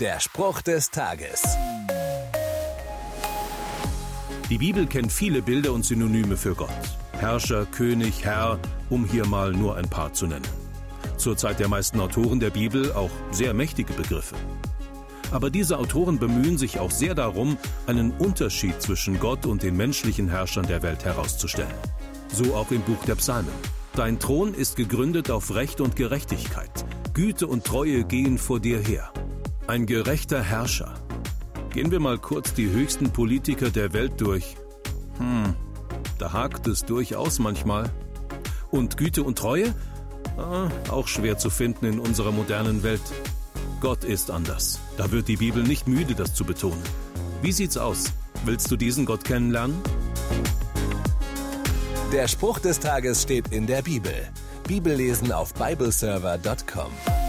Der Spruch des Tages. Die Bibel kennt viele Bilder und Synonyme für Gott. Herrscher, König, Herr, um hier mal nur ein paar zu nennen. Zur Zeit der meisten Autoren der Bibel auch sehr mächtige Begriffe. Aber diese Autoren bemühen sich auch sehr darum, einen Unterschied zwischen Gott und den menschlichen Herrschern der Welt herauszustellen. So auch im Buch der Psalmen. Dein Thron ist gegründet auf Recht und Gerechtigkeit. Güte und Treue gehen vor dir her. Ein gerechter Herrscher. Gehen wir mal kurz die höchsten Politiker der Welt durch. Hm, da hakt es durchaus manchmal. Und Güte und Treue? Ah, auch schwer zu finden in unserer modernen Welt. Gott ist anders. Da wird die Bibel nicht müde, das zu betonen. Wie sieht's aus? Willst du diesen Gott kennenlernen? Der Spruch des Tages steht in der Bibel. Bibellesen auf bibleserver.com.